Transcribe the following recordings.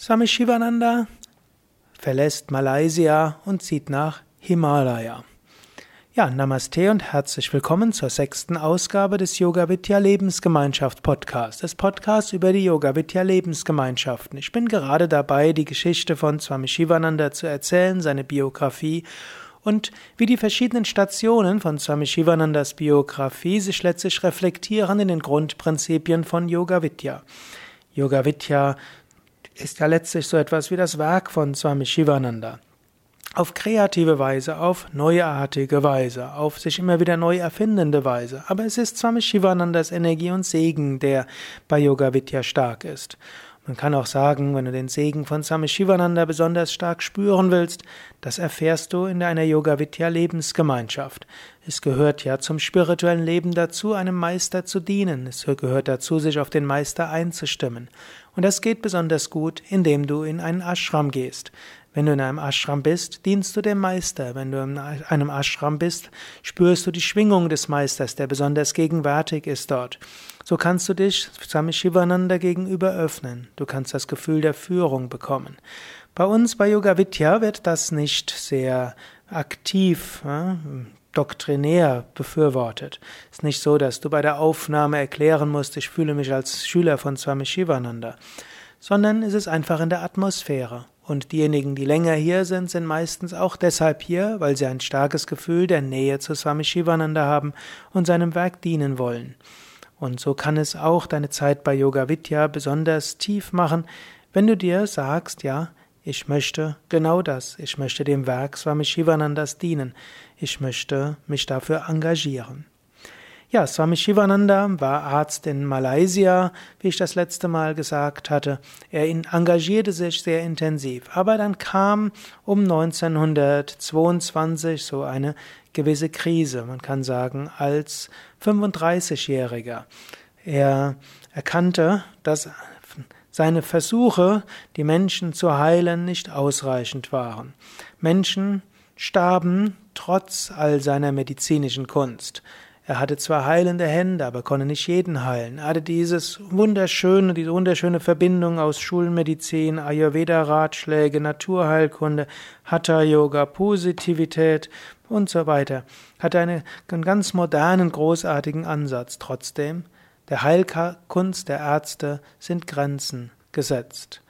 Swami Shivananda verlässt Malaysia und zieht nach Himalaya. Ja, Namaste und herzlich willkommen zur sechsten Ausgabe des Yoga Vidya Lebensgemeinschaft Podcasts, des Podcasts über die Yoga Vidya Lebensgemeinschaften. Ich bin gerade dabei, die Geschichte von Swami Shivananda zu erzählen, seine Biografie und wie die verschiedenen Stationen von Swami Shivanandas Biografie sich letztlich reflektieren in den Grundprinzipien von Yoga Vidya. Yoga Vidya ist ja letztlich so etwas wie das Werk von Swami Shivananda. Auf kreative Weise, auf neuartige Weise, auf sich immer wieder neu erfindende Weise. Aber es ist Swami Shivanandas Energie und Segen, der bei Yoga Vidya stark ist. Man kann auch sagen, wenn du den Segen von Swami Shivananda besonders stark spüren willst, das erfährst du in einer Yoga Vidya Lebensgemeinschaft. Es gehört ja zum spirituellen Leben dazu, einem Meister zu dienen. Es gehört dazu, sich auf den Meister einzustimmen. Und das geht besonders gut, indem du in einen Ashram gehst. Wenn du in einem Ashram bist, dienst du dem Meister. Wenn du in einem Ashram bist, spürst du die Schwingung des Meisters, der besonders gegenwärtig ist dort. So kannst du dich Swami Shivananda gegenüber öffnen. Du kannst das Gefühl der Führung bekommen. Bei uns bei Yoga Vidya wird das nicht sehr aktiv, doktrinär befürwortet. Es ist nicht so, dass du bei der Aufnahme erklären musst, ich fühle mich als Schüler von Swami Shivananda, sondern es ist einfach in der Atmosphäre. Und diejenigen, die länger hier sind, sind meistens auch deshalb hier, weil sie ein starkes Gefühl der Nähe zu Swami Shivananda haben und seinem Werk dienen wollen. Und so kann es auch deine Zeit bei Yoga Vidya besonders tief machen, wenn du dir sagst, ja, ich möchte genau das, ich möchte dem Werk Swami Shivanandas dienen, ich möchte mich dafür engagieren. Ja, Swami Shivananda war Arzt in Malaysia, wie ich das letzte Mal gesagt hatte. Er engagierte sich sehr intensiv. Aber dann kam um 1922 so eine gewisse Krise, man kann sagen, als 35-Jähriger. Er erkannte, dass seine Versuche, die Menschen zu heilen, nicht ausreichend waren. Menschen starben trotz all seiner medizinischen Kunst. Er hatte zwar heilende Hände, aber konnte nicht jeden heilen. Er hatte dieses wunderschöne, diese wunderschöne Verbindung aus Schulmedizin, Ayurveda-Ratschläge, Naturheilkunde, Hatha-Yoga, Positivität und so weiter. Hatte eine, einen ganz modernen, großartigen Ansatz. Trotzdem, der Heilkunst der Ärzte sind Grenzen gesetzt.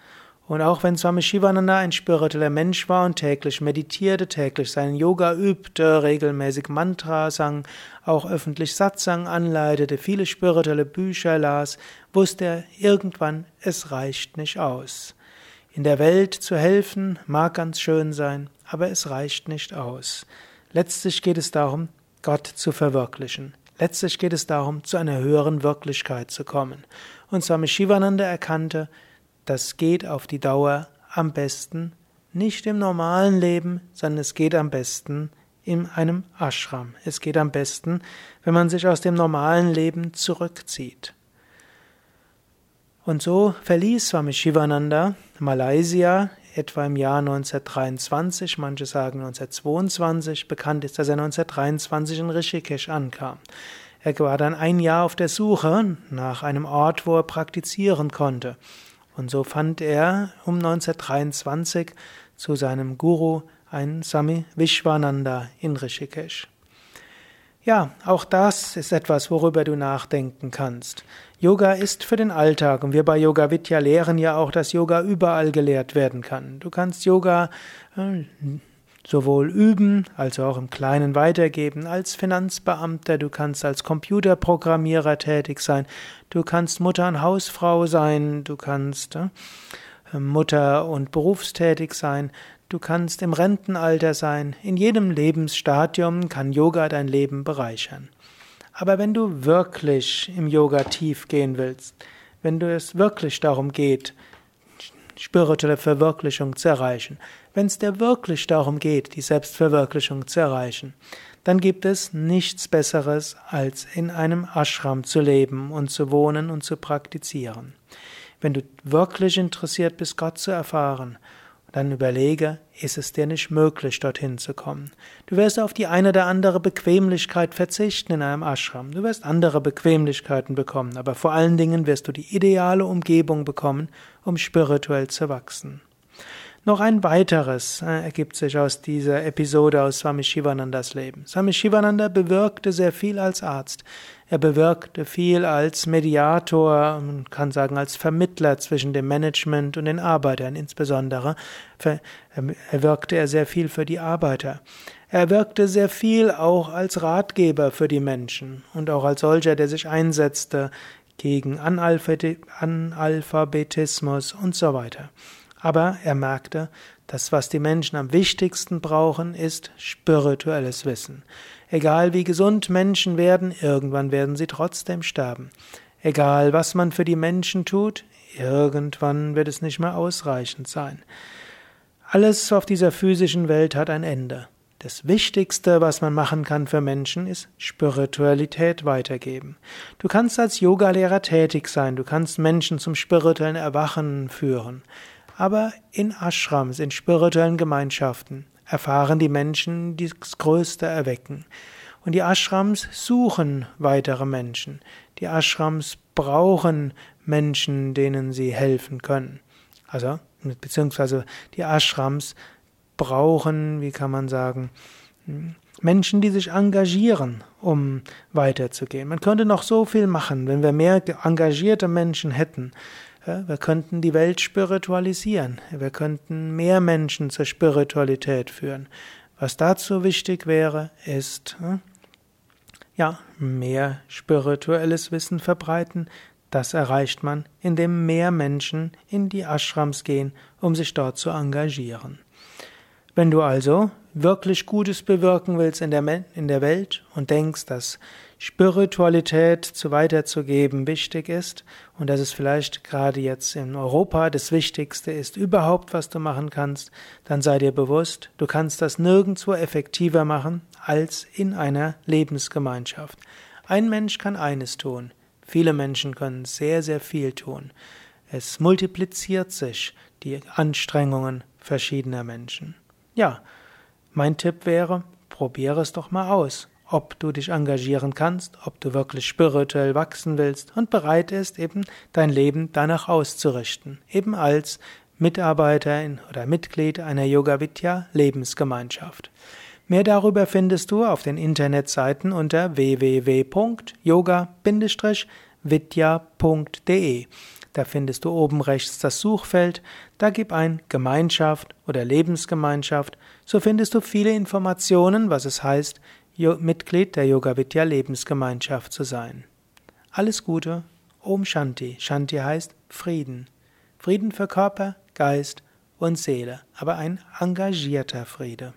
Und auch wenn Swami Shivananda ein spiritueller Mensch war und täglich meditierte, täglich seinen Yoga übte, regelmäßig Mantra sang, auch öffentlich Satsang anleitete, viele spirituelle Bücher las, wusste er irgendwann, es reicht nicht aus. In der Welt zu helfen mag ganz schön sein, aber es reicht nicht aus. Letztlich geht es darum, Gott zu verwirklichen. Letztlich geht es darum, zu einer höheren Wirklichkeit zu kommen. Und Swami Shivananda erkannte, das geht auf die Dauer am besten nicht im normalen Leben, sondern es geht am besten in einem Ashram. Es geht am besten, wenn man sich aus dem normalen Leben zurückzieht. Und so verließ Swami Shivananda Malaysia etwa im Jahr 1923, manche sagen 1922. Bekannt ist, dass er 1923 in Rishikesh ankam. Er war dann ein Jahr auf der Suche nach einem Ort, wo er praktizieren konnte. Und so fand er um 1923 zu seinem Guru ein Sami Vishwananda in Rishikesh. Ja, auch das ist etwas, worüber du nachdenken kannst. Yoga ist für den Alltag und wir bei Yoga Vidya lehren ja auch, dass Yoga überall gelehrt werden kann. Du kannst Yoga äh, sowohl üben, als auch im Kleinen weitergeben, als Finanzbeamter, du kannst als Computerprogrammierer tätig sein, du kannst Mutter und Hausfrau sein, du kannst äh, Mutter und berufstätig sein, du kannst im Rentenalter sein, in jedem Lebensstadium kann Yoga dein Leben bereichern. Aber wenn du wirklich im Yoga tief gehen willst, wenn du es wirklich darum geht, spirituelle Verwirklichung zu erreichen, wenn es dir wirklich darum geht, die Selbstverwirklichung zu erreichen, dann gibt es nichts Besseres, als in einem Ashram zu leben und zu wohnen und zu praktizieren. Wenn du wirklich interessiert bist, Gott zu erfahren dann überlege, ist es dir nicht möglich, dorthin zu kommen? Du wirst auf die eine oder andere Bequemlichkeit verzichten in einem Ashram. Du wirst andere Bequemlichkeiten bekommen, aber vor allen Dingen wirst du die ideale Umgebung bekommen, um spirituell zu wachsen. Noch ein weiteres äh, ergibt sich aus dieser Episode aus Swami Shivanandas Leben. Swami Shivananda bewirkte sehr viel als Arzt. Er bewirkte viel als Mediator, man kann sagen als Vermittler zwischen dem Management und den Arbeitern. Insbesondere wirkte er sehr viel für die Arbeiter. Er wirkte sehr viel auch als Ratgeber für die Menschen und auch als solcher, der sich einsetzte gegen Analphabetismus und so weiter. Aber er merkte, das, was die Menschen am wichtigsten brauchen, ist spirituelles Wissen. Egal wie gesund Menschen werden, irgendwann werden sie trotzdem sterben. Egal was man für die Menschen tut, irgendwann wird es nicht mehr ausreichend sein. Alles auf dieser physischen Welt hat ein Ende. Das Wichtigste, was man machen kann für Menschen, ist Spiritualität weitergeben. Du kannst als Yogalehrer tätig sein, du kannst Menschen zum spirituellen Erwachen führen. Aber in Ashrams, in spirituellen Gemeinschaften, erfahren die Menschen das größte Erwecken. Und die Ashrams suchen weitere Menschen. Die Ashrams brauchen Menschen, denen sie helfen können. Also, beziehungsweise die Ashrams brauchen, wie kann man sagen, Menschen, die sich engagieren, um weiterzugehen. Man könnte noch so viel machen, wenn wir mehr engagierte Menschen hätten. Wir könnten die Welt spiritualisieren. Wir könnten mehr Menschen zur Spiritualität führen. Was dazu wichtig wäre, ist, hm, ja, mehr spirituelles Wissen verbreiten. Das erreicht man, indem mehr Menschen in die Ashrams gehen, um sich dort zu engagieren. Wenn du also wirklich Gutes bewirken willst in der, in der Welt und denkst, dass Spiritualität zu weiterzugeben wichtig ist und dass es vielleicht gerade jetzt in Europa das Wichtigste ist überhaupt, was du machen kannst, dann sei dir bewusst, du kannst das nirgendwo effektiver machen als in einer Lebensgemeinschaft. Ein Mensch kann eines tun, viele Menschen können sehr, sehr viel tun. Es multipliziert sich die Anstrengungen verschiedener Menschen. Ja, mein Tipp wäre, probiere es doch mal aus ob du dich engagieren kannst, ob du wirklich spirituell wachsen willst und bereit ist, eben dein Leben danach auszurichten, eben als Mitarbeiter oder Mitglied einer Yoga Vidya Lebensgemeinschaft. Mehr darüber findest du auf den Internetseiten unter www.yoga-vidya.de. Da findest du oben rechts das Suchfeld, da gib ein Gemeinschaft oder Lebensgemeinschaft, so findest du viele Informationen, was es heißt, Mitglied der Yoga Vidya Lebensgemeinschaft zu sein. Alles Gute, Om Shanti. Shanti heißt Frieden. Frieden für Körper, Geist und Seele, aber ein engagierter Friede.